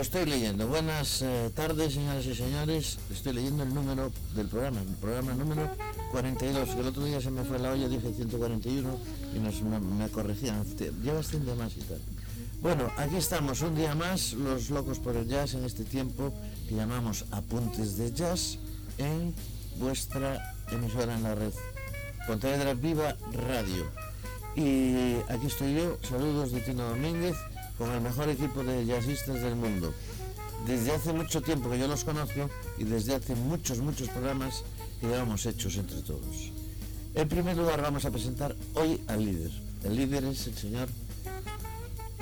Lo estoy leyendo. Buenas eh, tardes, señoras y señores. Estoy leyendo el número del programa, el programa número 42, que el otro día se me fue la olla, dije 141 y nos, me, me corregían. Llevas 100 de más y tal. Bueno, aquí estamos un día más, los locos por el jazz, en este tiempo que llamamos Apuntes de Jazz en vuestra emisora en la red. Pontevedra Viva Radio. Y aquí estoy yo, saludos de Tino Domínguez, con el mejor equipo de jazzistas del mundo. Desde hace mucho tiempo que yo los conozco y desde hace muchos, muchos programas que llevamos hechos entre todos. En primer lugar vamos a presentar hoy al líder. El líder es el señor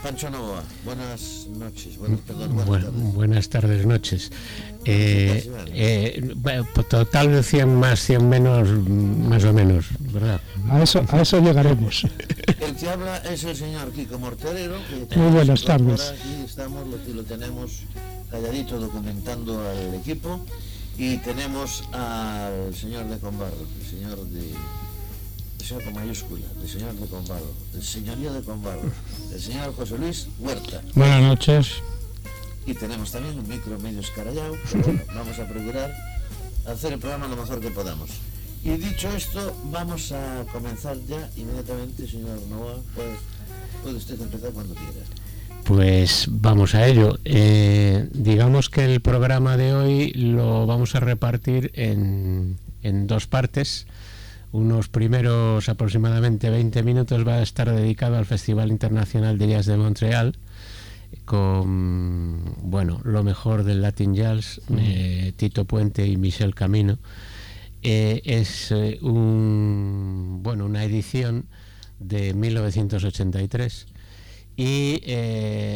Pancho Novoa. Buenas noches, buenas, perdón, buenas Bueno, tardes. buenas tardes, noches. Eh, eh, pues total de 100 más, 100 menos, más o menos, ¿verdad? A eso, a eso llegaremos. El que habla es el señor Kiko Morterero. que Muy buenas tardes. Aquí estamos, lo, lo tenemos calladito documentando al equipo. Y tenemos al señor de Combarro, el señor de. Señor con mayúscula, señor de Combarro, el señorío de Combarro, el señor José Luis Huerta. Buenas noches. Y tenemos también un micro medio escarallado, pero bueno, vamos a procurar hacer el programa lo mejor que podamos. Y dicho esto, vamos a comenzar ya inmediatamente, señor Noah. Pues, puede usted empezar cuando quiera. Pues vamos a ello. Eh, digamos que el programa de hoy lo vamos a repartir en, en dos partes. Unos primeros aproximadamente 20 minutos va a estar dedicado al Festival Internacional de Jazz de Montreal con bueno lo mejor del Latin Jazz, eh, Tito Puente y Michel Camino. Eh, es eh, un bueno una edición de 1983 y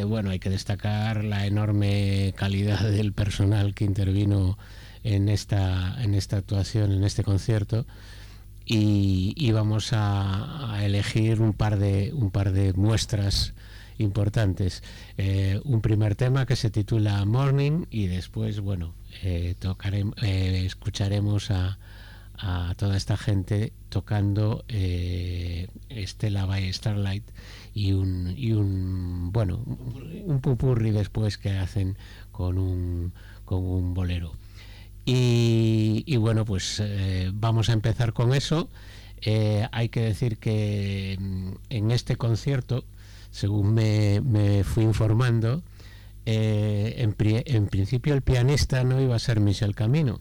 bueno, hay que destacar la enorme calidad del personal que intervino en esta, en esta actuación, en este concierto. Y, vamos a, elegir un par de, un par de muestras importantes. Eh, un primer tema que se titula Morning y después, bueno, eh, eh, escucharemos a, a toda esta gente tocando eh, Stella by Starlight y un, y un bueno un pupurri después que hacen con un, con un bolero. Y, bueno, pues eh, vamos a empezar con eso. Eh, hay que decir que mm, en este concierto, según me, me fui informando, eh, en, en principio el pianista no iba a ser Michel Camino,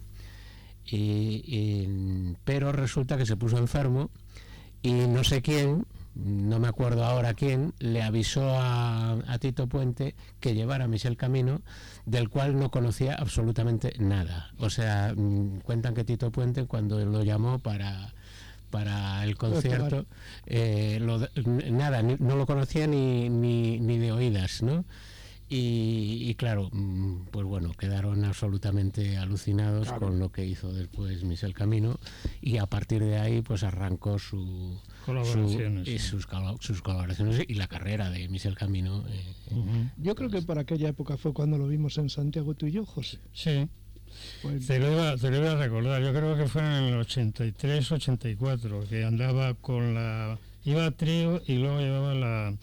y- pero resulta que se puso enfermo y no sé quién, no me acuerdo ahora quién, le avisó a, a Tito Puente que llevara a Michel Camino, del cual no conocía absolutamente nada. O sea, mm, cuentan que Tito Puente cuando lo llamó para para el concierto, eh, lo nada, ni- no lo conocía ni, ni, ni de oídas, ¿no? Y, y claro, mm, pues bueno, quedaron absolutamente alucinados con lo que hizo después Michel Camino y a partir de ahí pues arrancó su Colaboraciones, su- y sí. sus, colaboraciones y la carrera de Michel Camino. eh, Yo creo que por aquella época fue cuando lo vimos en Santiago tú y yo, José. Sí, Pues, te lo, iba, te lo iba a recordar. Yo creo que fue en el 83-84 que andaba con la. Iba a trío y luego llevaba la,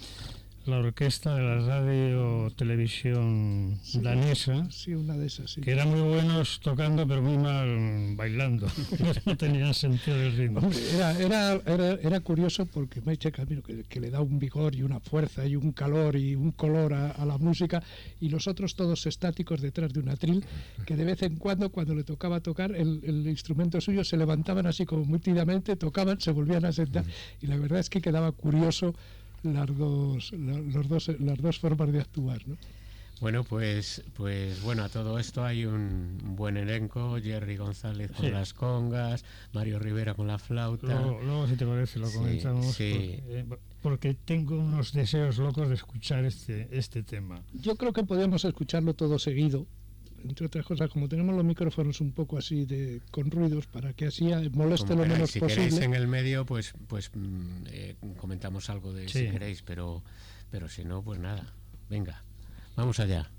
la orquesta de la radio televisión danesa, sí, una de esas, sí. que eran muy buenos tocando pero muy mal bailando. no tenían sentido del ritmo. Hombre, Era, era, era, era curioso porque Michael Camino, que, que le da un vigor y una fuerza y un calor y un color a, a la música, y los otros todos estáticos detrás de un atril, que de vez en cuando, cuando le tocaba tocar el, el instrumento suyo, se levantaban así como muy tímidamente, tocaban, se volvían a sentar, y la verdad es que quedaba curioso las dos, la- los dos, las dos formas de actuar. ¿no? Bueno, pues, pues bueno, a todo esto hay un buen elenco, Jerry González con Sí. las congas, Mario Rivera con la flauta. Luego, luego, si te parece, lo Sí, comentamos. sí. Porque, eh, porque tengo unos deseos locos de escuchar este, este tema. Yo creo que podemos escucharlo todo seguido, entre otras cosas, como tenemos los micrófonos un poco así de con ruidos, para que así moleste Como lo queráis, menos si posible. queréis en el medio, pues, pues mm, eh, comentamos algo de si Sí. queréis, pero, pero si no, pues nada. Venga, vamos allá.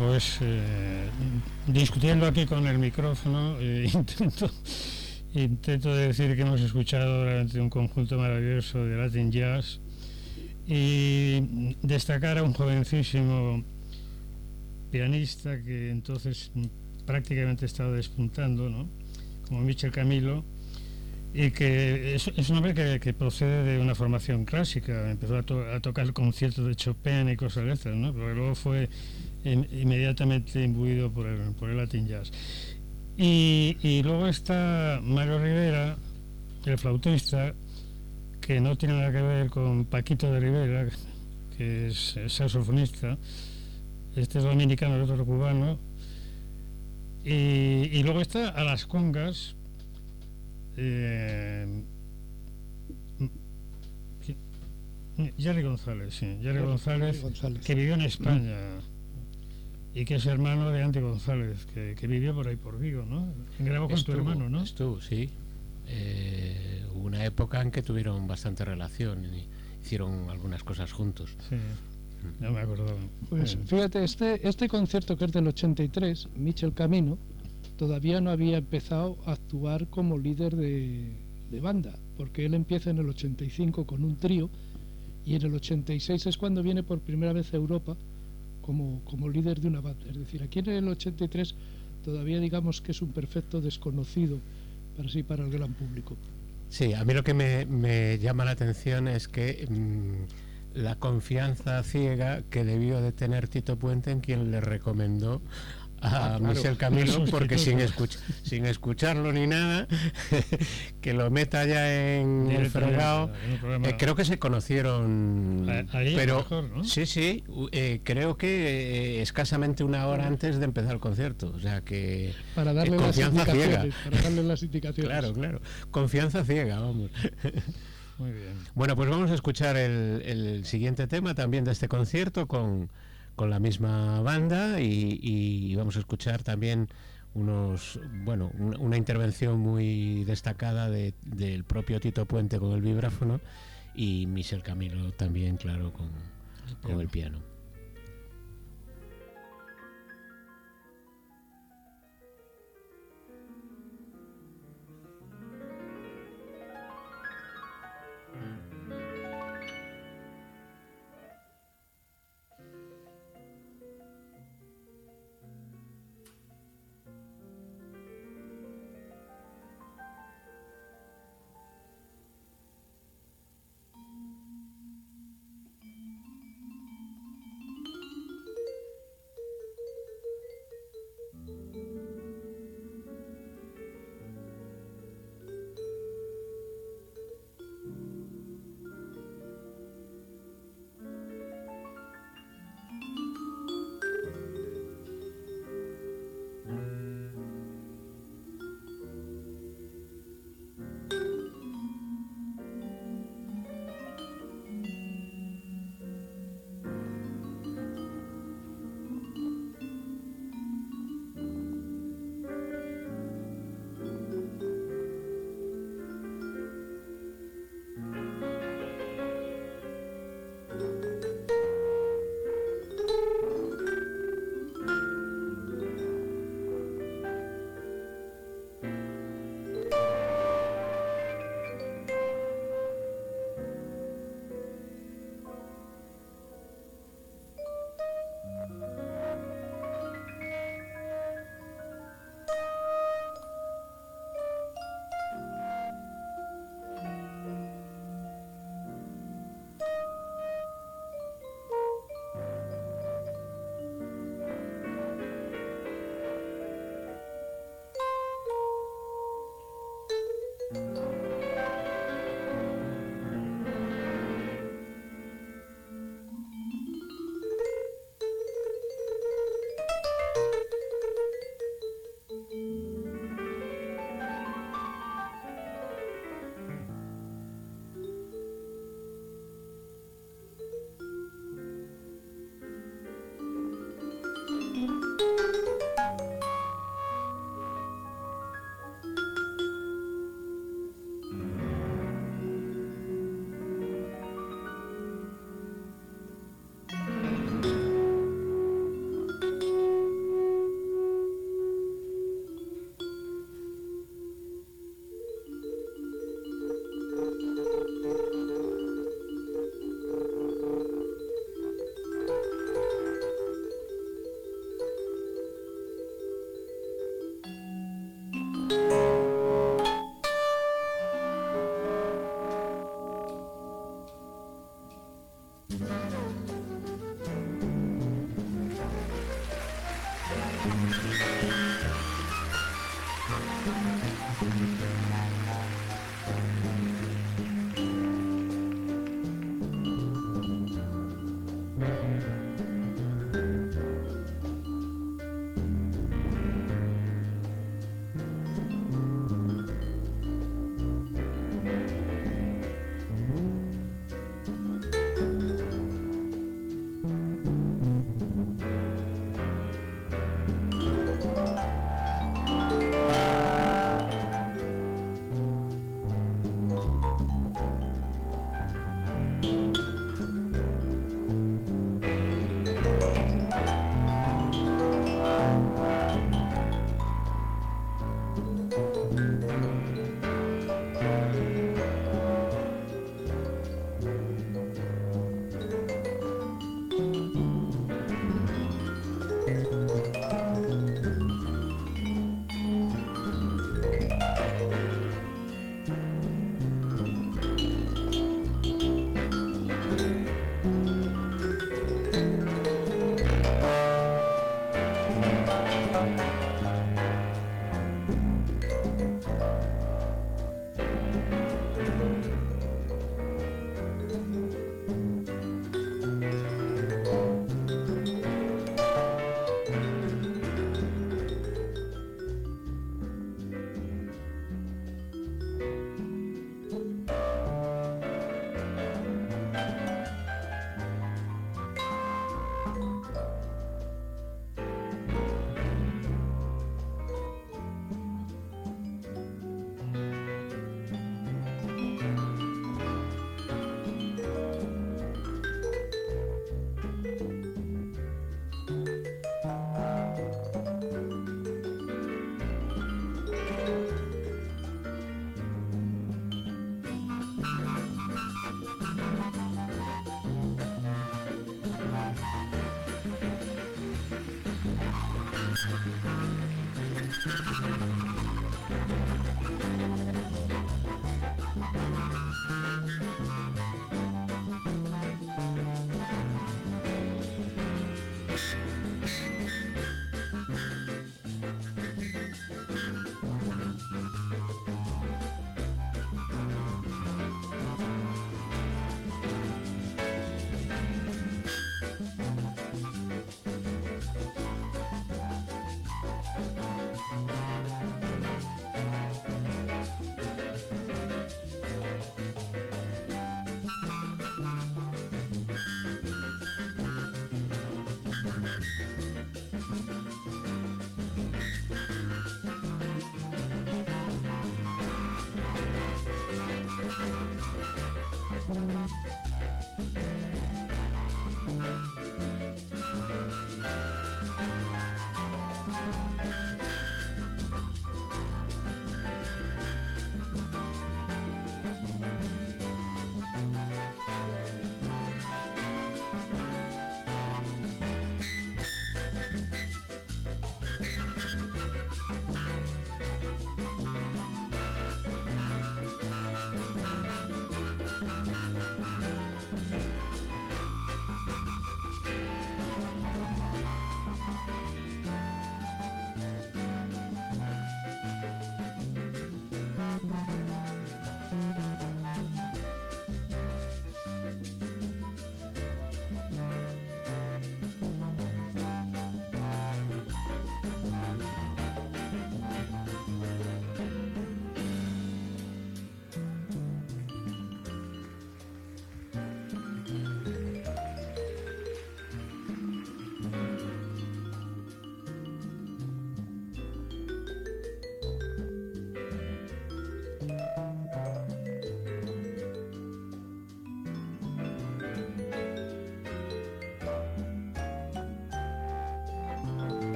Pues eh, discutiendo aquí con el micrófono, eh, intento, intento decir que hemos escuchado realmente un conjunto maravilloso de Latin Jazz y destacar a un jovencísimo pianista que entonces prácticamente estaba despuntando, ¿no? como Michel Camilo, y que es, un hombre que, procede de una formación clásica, empezó a, tocar el concierto de Chopin y cosas de estas, ¿no? pero luego fue inmediatamente imbuido por el, por el Latin Jazz. Y, y, luego está Mario Rivera, el flautista, que no tiene nada que ver con Paquito de Rivera, que es saxofonista, este es dominicano, el otro cubano, y, y luego está a las congas, eh, Jerry González, sí, Jerry González, que vivió en España y que es hermano de Andy González, que, vivió por ahí por Vigo, ¿no? Grabó con tu hermano, ¿no? Estuvo, sí. Eh, hubo una época en que tuvieron bastante relación y hicieron algunas cosas juntos. Sí. No me acuerdo. Pues fíjate, este, este concierto que es del 83, Michel Camino, todavía no había empezado a actuar como líder de, banda, porque él empieza en el 85 con un trío y en el 86 es cuando viene por primera vez a Europa como, como líder de una banda. Es decir, aquí en el 83 todavía digamos que es un perfecto desconocido para sí para el gran público. Sí, a mí lo que me, llama la atención es que mm, la confianza ciega que debió de tener Tito Puente en quien le recomendó a ah, Michel Camilo porque sin, sin escucharlo ni nada, que lo meta ya en el fregado. Eh, creo que se conocieron, pero sí, sí, eh, creo que eh, escasamente una hora antes de empezar el concierto, o sea que para darle confianza ciega, para darle las indicaciones. claro, claro, confianza ciega, vamos. Muy bien. Bueno, pues vamos a escuchar el siguiente tema también de este concierto con con la misma banda y, vamos a escuchar también unos bueno una intervención muy destacada del propio Tito Puente con el vibráfono y Michel Camilo también claro con el piano.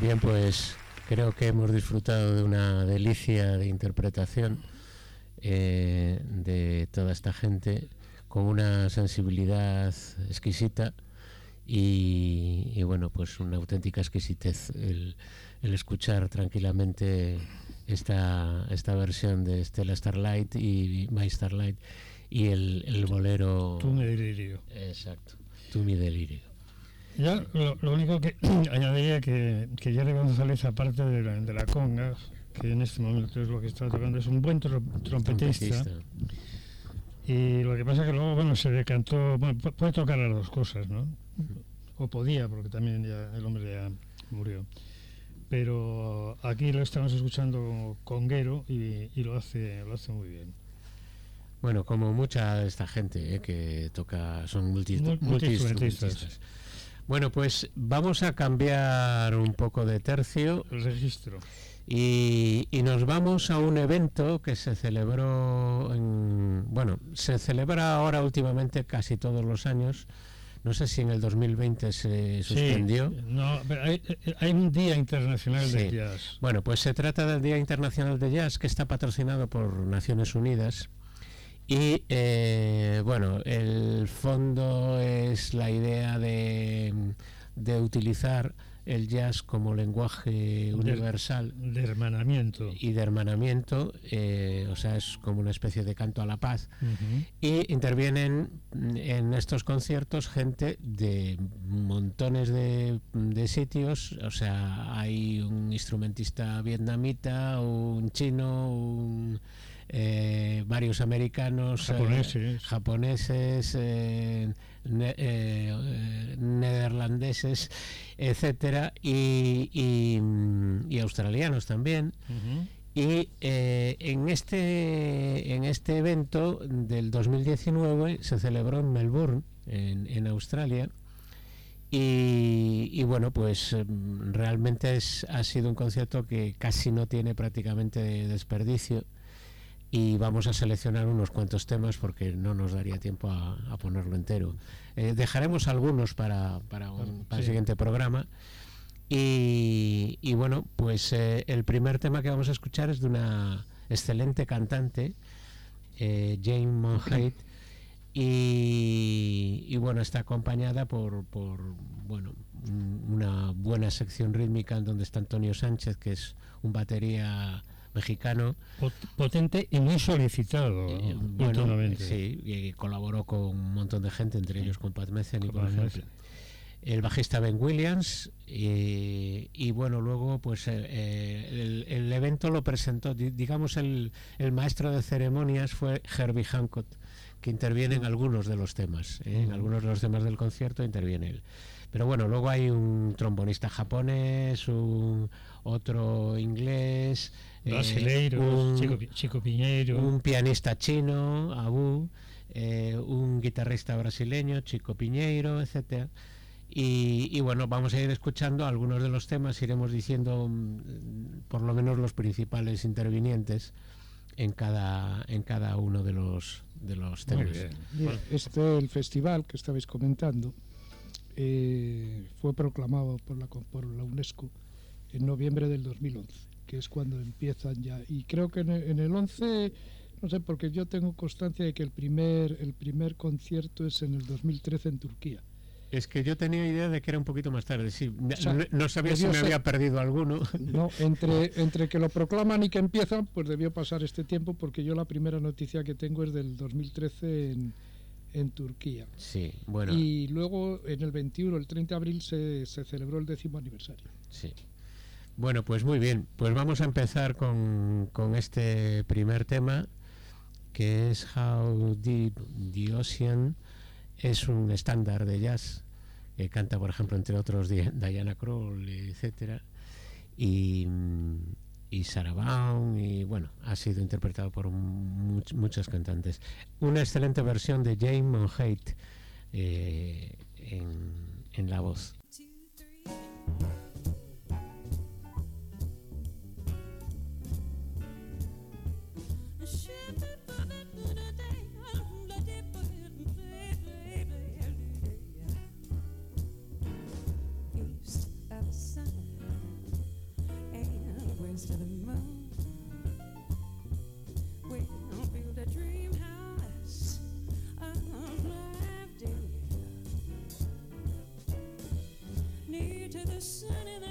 Bien, pues creo que hemos disfrutado de una delicia de interpretación eh, de toda esta gente con una sensibilidad exquisita y, bueno, pues una auténtica exquisitez el, escuchar tranquilamente esta, esta versión de Stella Starlight y My Starlight y el, el bolero... Tú mi delirio. Exacto, tú mi delirio. Ya, lo, único que añadiría que, que Jerry González, aparte de la, de la conga, que en este momento es lo que está tocando, es un buen trompetista. Y lo que pasa es que luego, bueno, se decantó, bueno, puede tocar las dos cosas, ¿no? O podía, porque también ya el hombre ya murió. Pero aquí lo estamos escuchando conguero y, y lo hace lo hace muy bien. Bueno, como mucha de esta gente eh, que toca, son multi, multiinstrumentistas. Bueno, pues vamos a cambiar un poco de tercio. El registro. Y, nos vamos a un evento que se celebró, en, bueno, se celebra ahora últimamente casi todos los años. No sé si en el 2020 se suspendió. no, pero hay, un Día Internacional de Jazz. Bueno, pues se trata del Día Internacional de Jazz que está patrocinado por Naciones Unidas y eh, bueno, el fondo es la idea de, utilizar el jazz como lenguaje universal. De, hermanamiento. Y de hermanamiento, eh, o sea, es como una especie de canto a la paz. Y intervienen en estos conciertos gente de montones de, de, sitios, o sea, hay un instrumentista vietnamita, un chino, un eh, varios americanos, eh, japoneses, eh, neerlandeses, etcétera, y, australianos también. Y en, este, en este evento del 2019 se celebró en Melbourne, en, Australia, y, bueno, pues realmente es, ha sido un concierto que casi no tiene prácticamente desperdicio y vamos a seleccionar unos cuantos temas porque no nos daría tiempo a, ponerlo entero. Eh, dejaremos algunos para, para, el siguiente programa. Y, bueno, pues eh, el primer tema que vamos a escuchar es de una excelente cantante, eh, Jane Monheit, y, y, bueno, está acompañada por, por bueno, una buena sección rítmica en donde está Antonio Sánchez, que es un batería mexicano. Potente y muy solicitado eh, Sí, y colaboró con un montón de gente, entre ellos con Pat Metheny, por ejemplo. El bajista Ben Williams y, bueno, luego pues eh, eh, el, evento lo presentó, digamos el, el, maestro de ceremonias fue Herbie Hancock, que interviene en algunos de los temas, en algunos de los temas del concierto interviene él. Pero bueno, luego hay un trombonista japonés, un otro inglés, Brasileiro, un, Chico, Piñeiro. Un pianista chino, Abu, eh, un guitarrista brasileño, Chico Piñeiro, etcétera. Y, bueno, vamos a ir escuchando algunos de los temas, iremos diciendo mm, por lo menos los principales intervinientes en cada en cada uno de los de los temas. este el festival que estabais comentando eh, fue proclamado por la por la UNESCO en noviembre del 2011 que es cuando empiezan ya. Y creo que en el, 11, no sé, porque yo tengo constancia de que el primer, el primer concierto es en el 2013 en Turquía. Es que yo tenía idea de que era un poquito más tarde, sí. no, sabía si me había perdido alguno. No, entre, entre que lo proclaman y que empiezan, pues debió pasar este tiempo, porque yo la primera noticia que tengo es del 2013 en, en Turquía. Sí, bueno. Y luego en el 21, el 30 de abril, se, se celebró el décimo aniversario. Sí. Bueno, pues muy bien. Pues vamos a empezar con, este primer tema, que es How Deep the Ocean. Es un estándar de jazz que canta, por ejemplo, entre otros, Diana Kroll, etcétera, y, y Sarah Vaughan, y bueno, ha sido interpretado por muchos cantantes. Una excelente versión de Jane Monheit eh, en, en la voz. to the sun and the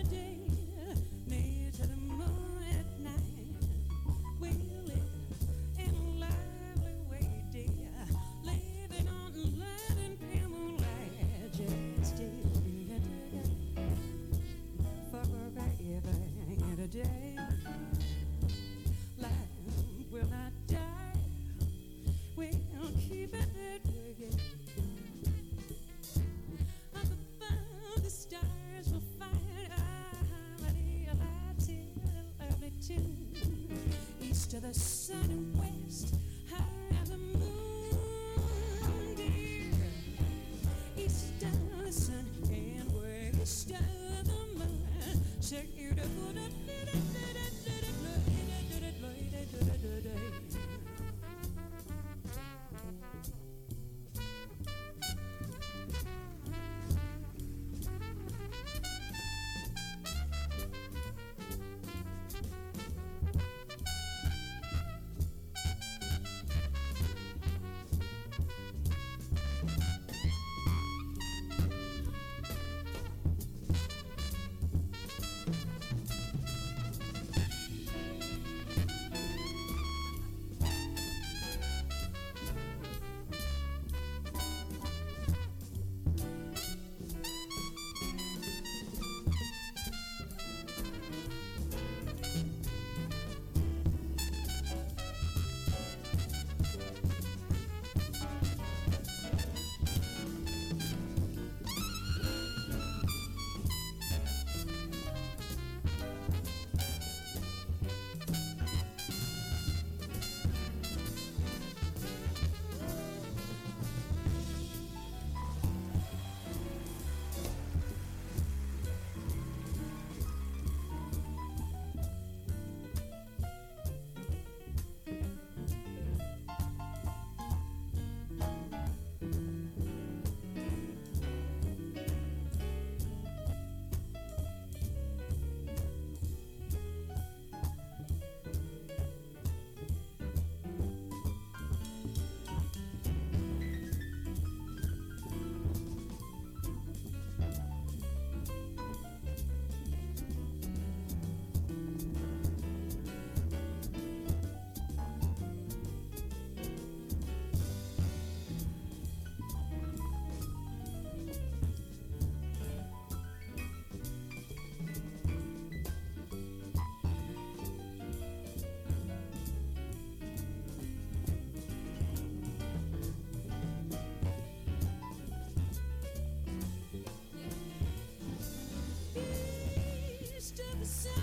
sun.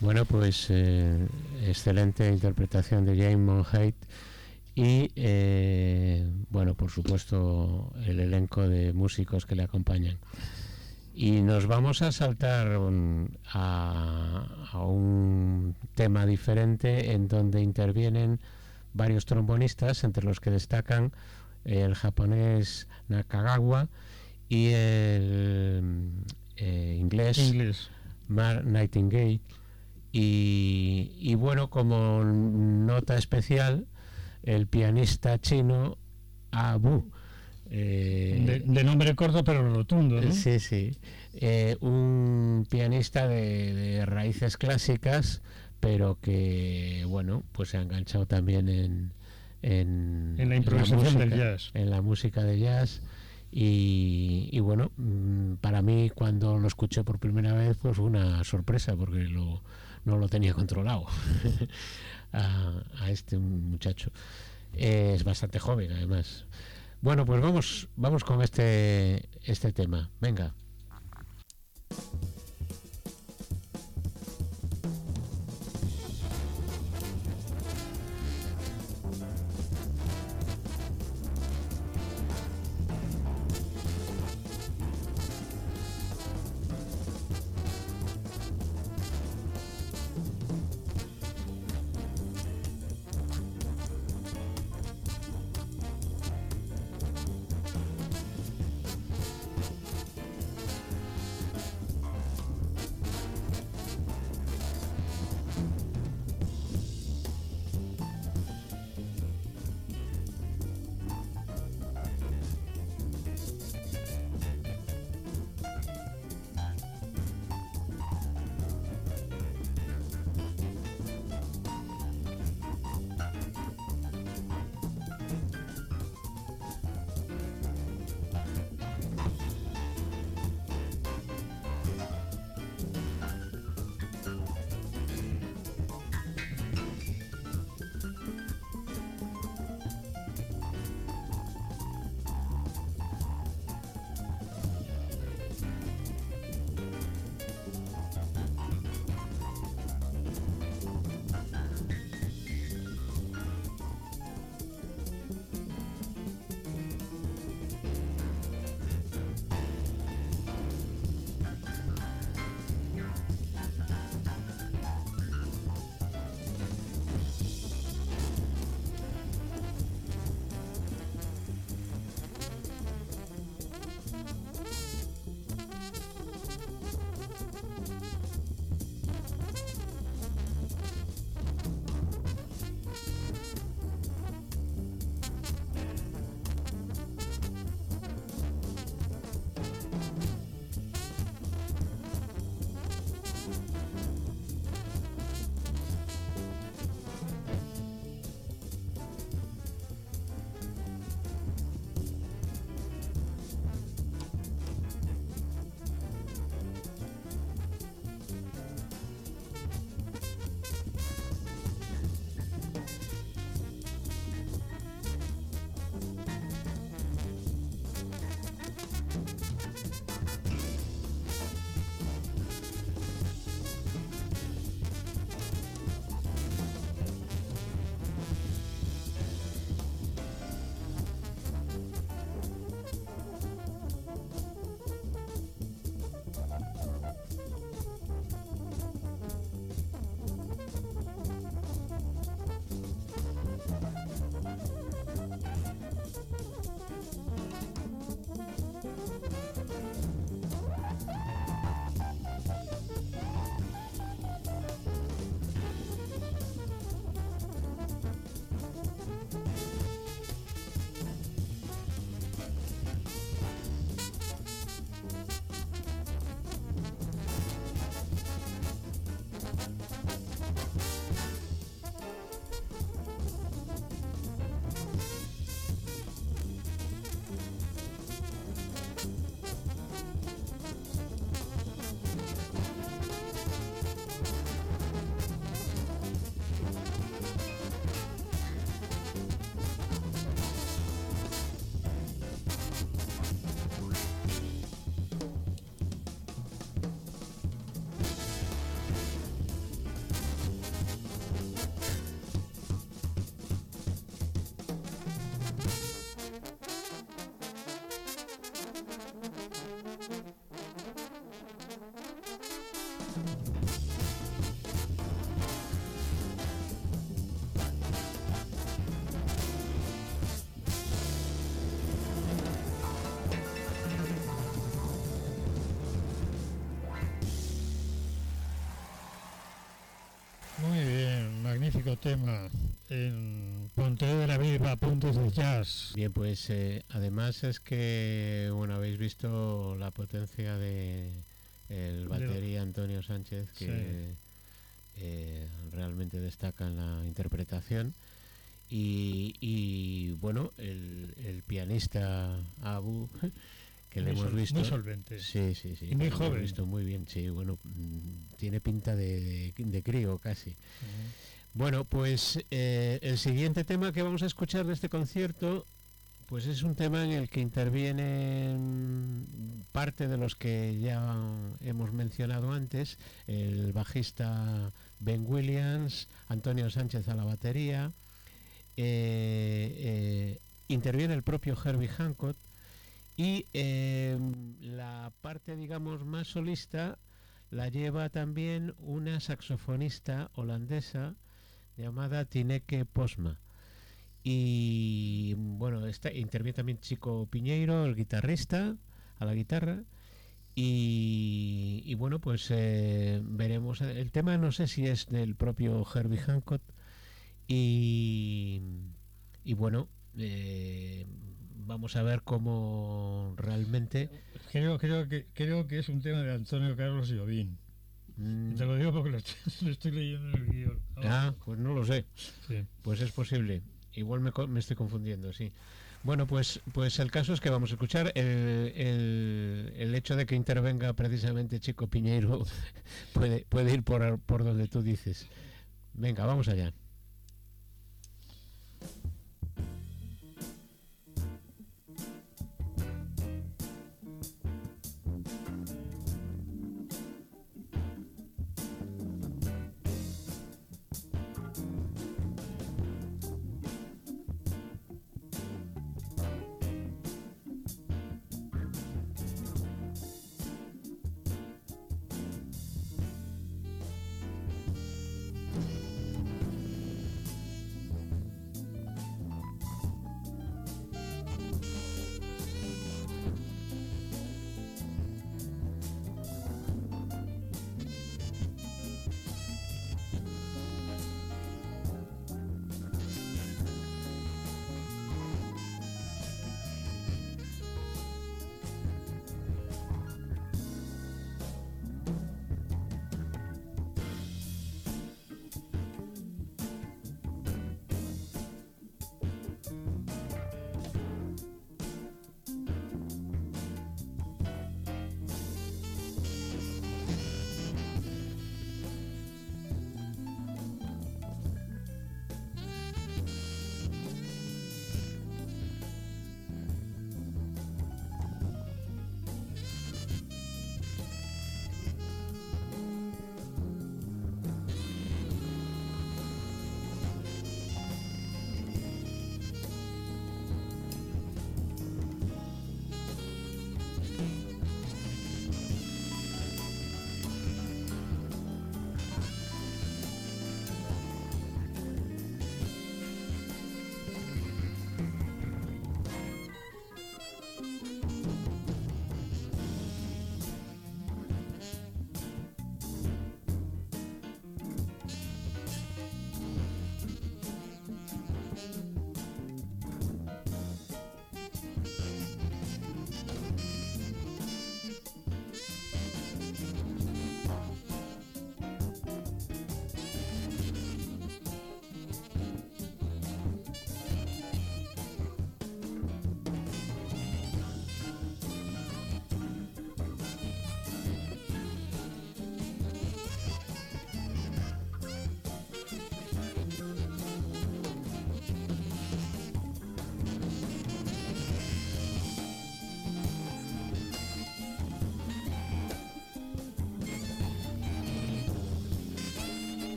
Bueno, pues eh, excelente interpretación de James Monheit y, eh, bueno, por supuesto, el elenco de músicos que le acompañan. Y nos vamos a saltar a, un tema diferente en donde intervienen varios trombonistas, entre los que destacan el japonés Nakagawa y el eh, inglés Mark Nightingale Y, bueno, como nota especial, el pianista chino Abu. Eh, de, nombre corto pero rotundo, ¿no? Sí, sí. Eh, un pianista de, raíces clásicas, pero que, bueno, pues se ha enganchado también en, en, la improvisación del jazz. En la música de jazz. Y, bueno, mm, para mí cuando lo escuché por primera vez pues fue una sorpresa porque lo, no lo tenía controlado a, este muchacho. es bastante joven además. Bueno, pues vamos, vamos con este, este tema. Venga. Tema en Pontevedra Viva, Puntos de Jazz. Bien, pues eh, además es que, bueno, habéis visto la potencia de el batería Antonio Sánchez, que eh, realmente destaca en la interpretación. Y, bueno, el, pianista Abu, que le hemos visto. Muy solvente. Sí, sí, sí. Y muy joven. visto muy bien, sí. Bueno, mm, tiene pinta de, de, crío casi. Bueno, pues eh, el siguiente tema que vamos a escuchar de este concierto, pues es un tema en el que intervienen parte de los que ya hemos mencionado antes, el bajista Ben Williams, Antonio Sánchez a la batería, eh, eh, interviene el propio Herbie Hancock y la parte, digamos, más solista la lleva también una saxofonista holandesa, llamada Tineke Posma. Y bueno, está, interviene también Chico Piñeiro, el guitarrista, a la guitarra. Y, bueno, pues eh, veremos. El tema no sé si es del propio Herbie Hancock. Y, y bueno, eh, vamos a ver cómo realmente. Creo, creo, que, creo que es un tema de Antonio Carlos Llovín. Mm. Te lo digo porque lo estoy, leyendo en el guion. Ah, pues no lo sé. Pues es posible. Igual me, estoy confundiendo, sí. Bueno, pues, pues el caso es que vamos a escuchar el, el, hecho de que intervenga precisamente Chico Piñeiro puede, puede ir por, por donde tú dices. Venga, vamos allá.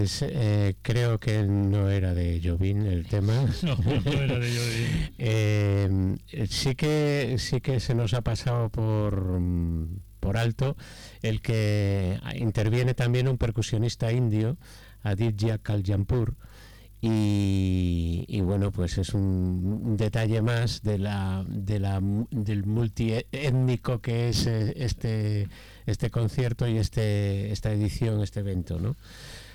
Pues eh, creo que no era de Jovín el tema. No, no era de Jovín. Eh, sí que sí que se nos ha pasado por por alto el que interviene también un percusionista indio, Aditya Kaljampur, y, y, bueno, pues es un, un, detalle más de la, de la, del multiétnico que es eh, este, este concierto y este, esta edición, este evento, ¿no?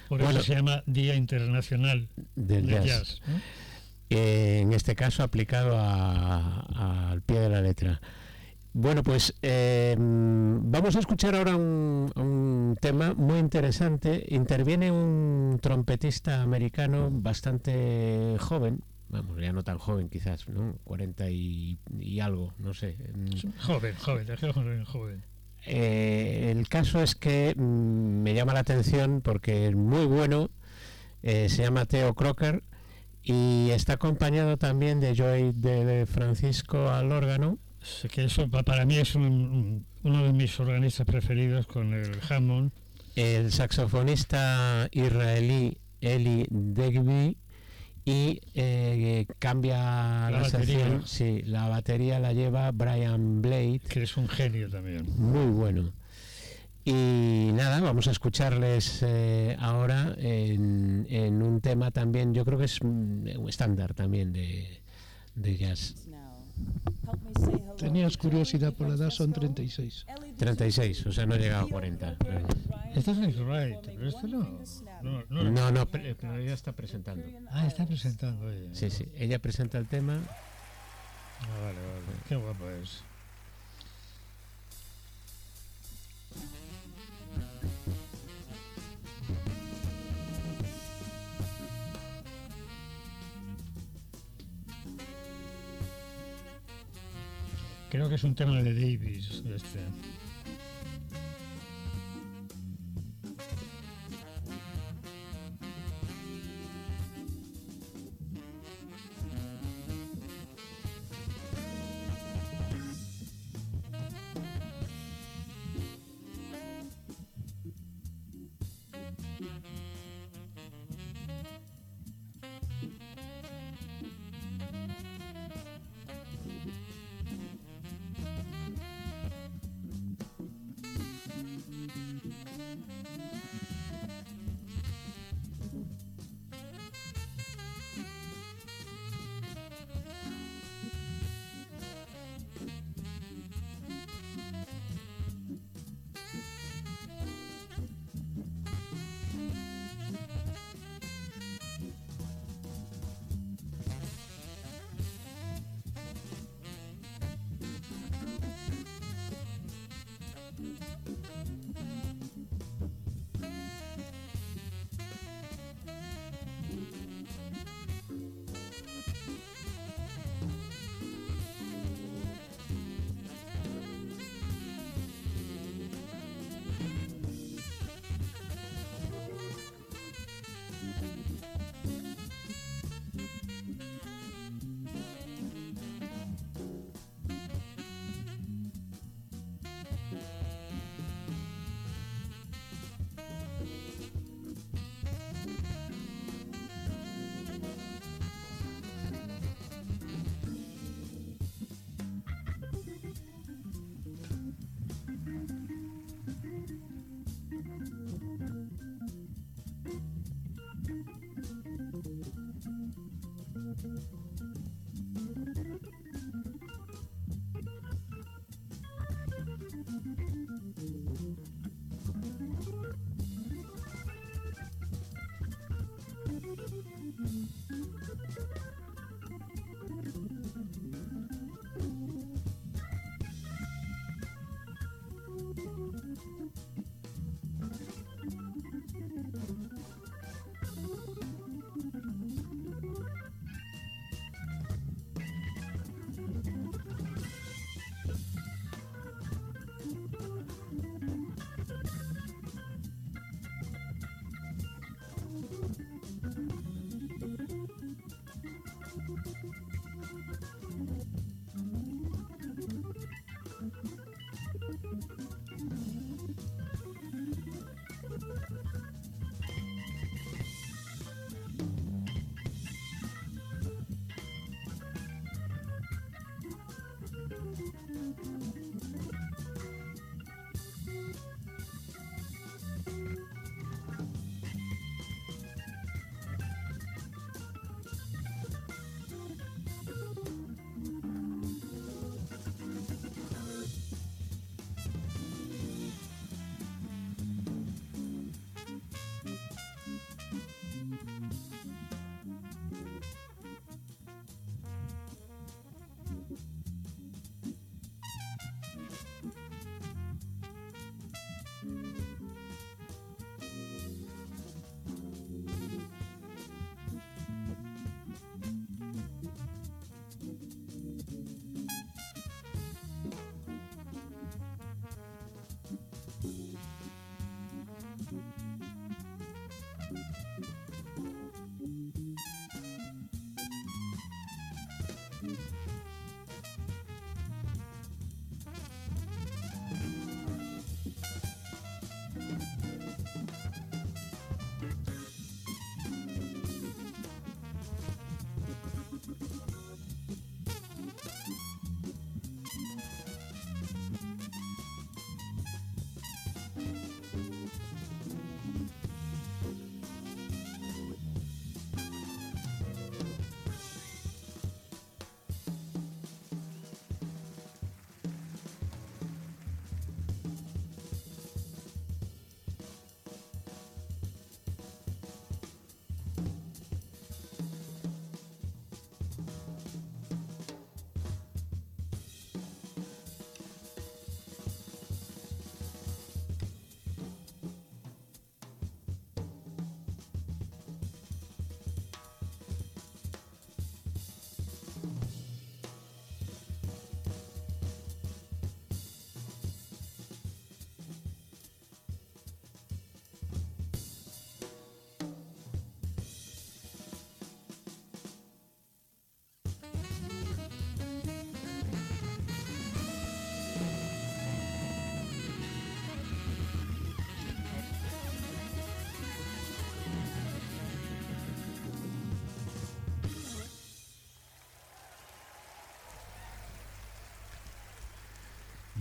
Por eso se llama Día Internacional del de Jazz. jazz ¿no? Eh, en este caso aplicado al pie de la letra. Bueno, pues eh, vamos a escuchar ahora un, un, tema muy interesante. Interviene un trompetista americano bastante joven, vamos, ya no tan joven quizás, ¿no? 40 y, y algo, no sé. Joven, joven, joven, joven. Eh, el caso es que mm, me llama la atención porque es muy bueno, eh, se llama Theo Crocker y está acompañado también de Joey de Francisco al órgano que eso para mí es un, uno de mis organistas preferidos con el Hammond. El saxofonista israelí Eli Degby y eh, cambia La la, batería. Sí, la batería la lleva Brian Blade, que es un genio también. muy bueno. Y nada, vamos a escucharles eh, ahora en, en un tema también, yo creo que es un un estándar también de, de jazz. Tenías curiosidad por la edad, son 36. 36, o sea, no llega a 40. claro. Este es Nick Wright, pero este no. No, no, No, no, pre- pero ella está presentando. Ah, está presentando ella. Sí, sí, ella presenta el tema. Ah, vale, vale. Qué guapo es. Creo que es un tema de Davis. Este.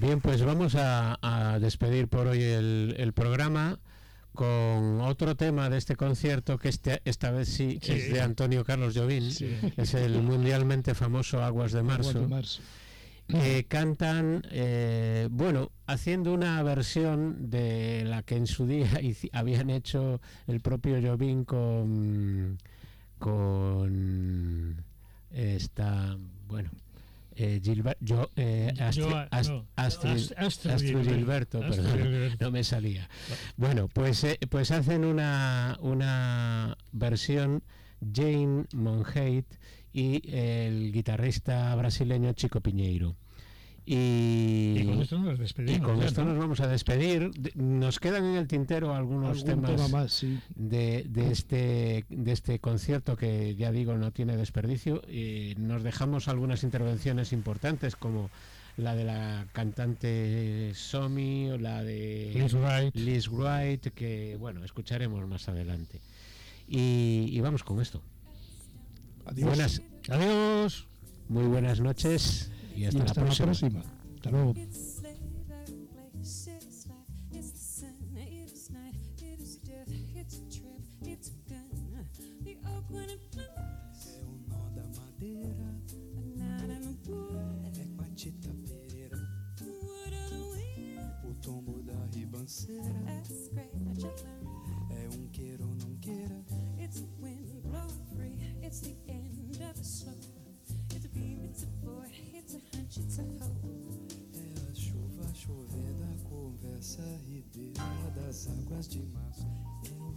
Bien, pues vamos a, despedir por hoy el, programa con otro tema de este concierto que este, esta vez sí, es de Antonio Carlos Jobim, es el mundialmente famoso Aguas de Marzo. que cantan, eh, bueno, haciendo una versión de la que en su día habían hecho el propio Jobim con, con esta, bueno, eh, yo, eh, Astrid, Gilberto, perdón, no me salía. Bueno, pues, eh, pues hacen una, una versión Jane Monheit y el guitarrista brasileño Chico Piñeiro. Y, con esto nos despedimos. con esto nos vamos a despedir. Nos quedan en el tintero algunos temas más, de, de, este, de este concierto que ya digo no tiene desperdicio. Y nos dejamos algunas intervenciones importantes como la de la cantante Somi o la de Liz Wright. Liz Wright, que bueno, escucharemos más adelante. Y, y vamos con esto. Adiós. Buenas, adiós. Muy buenas noches. Y hasta, la, próxima. Hasta luego. O tombo da ribanceira é um queira ou não queira. It's the wind blowing free. It's the end of the slope. It's a beam, it's a boy, conversa ribeira das águas de março. É o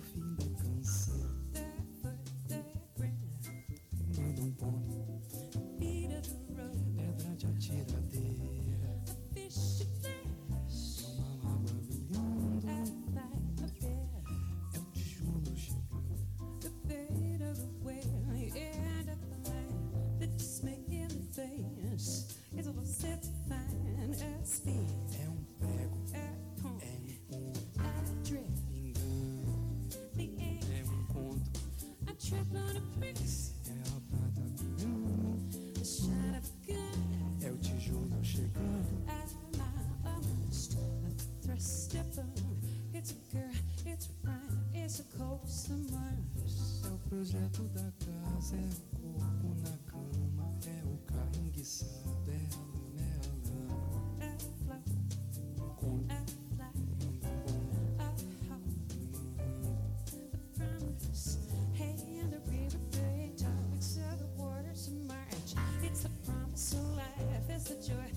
projeto da casa, é o corpo na cama, é o carro enguiçado, é a lama, é a lama. I float, Conto, I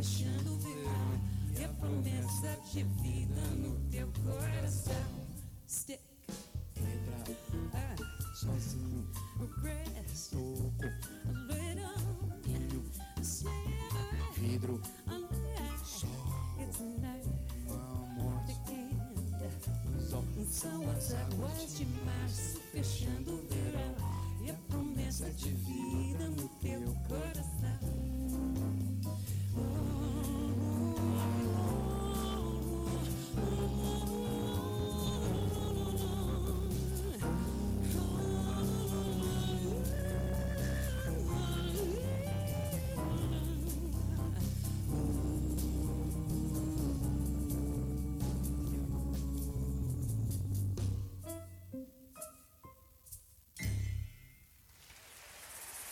deixando virar. E a promessa de vida no teu coração. Stick. Ah, o Ah. Sozinho. Regret. Soco. Little. Vinho. Snare. Vidro. São as águas de março fechando o verão e a promessa de vida.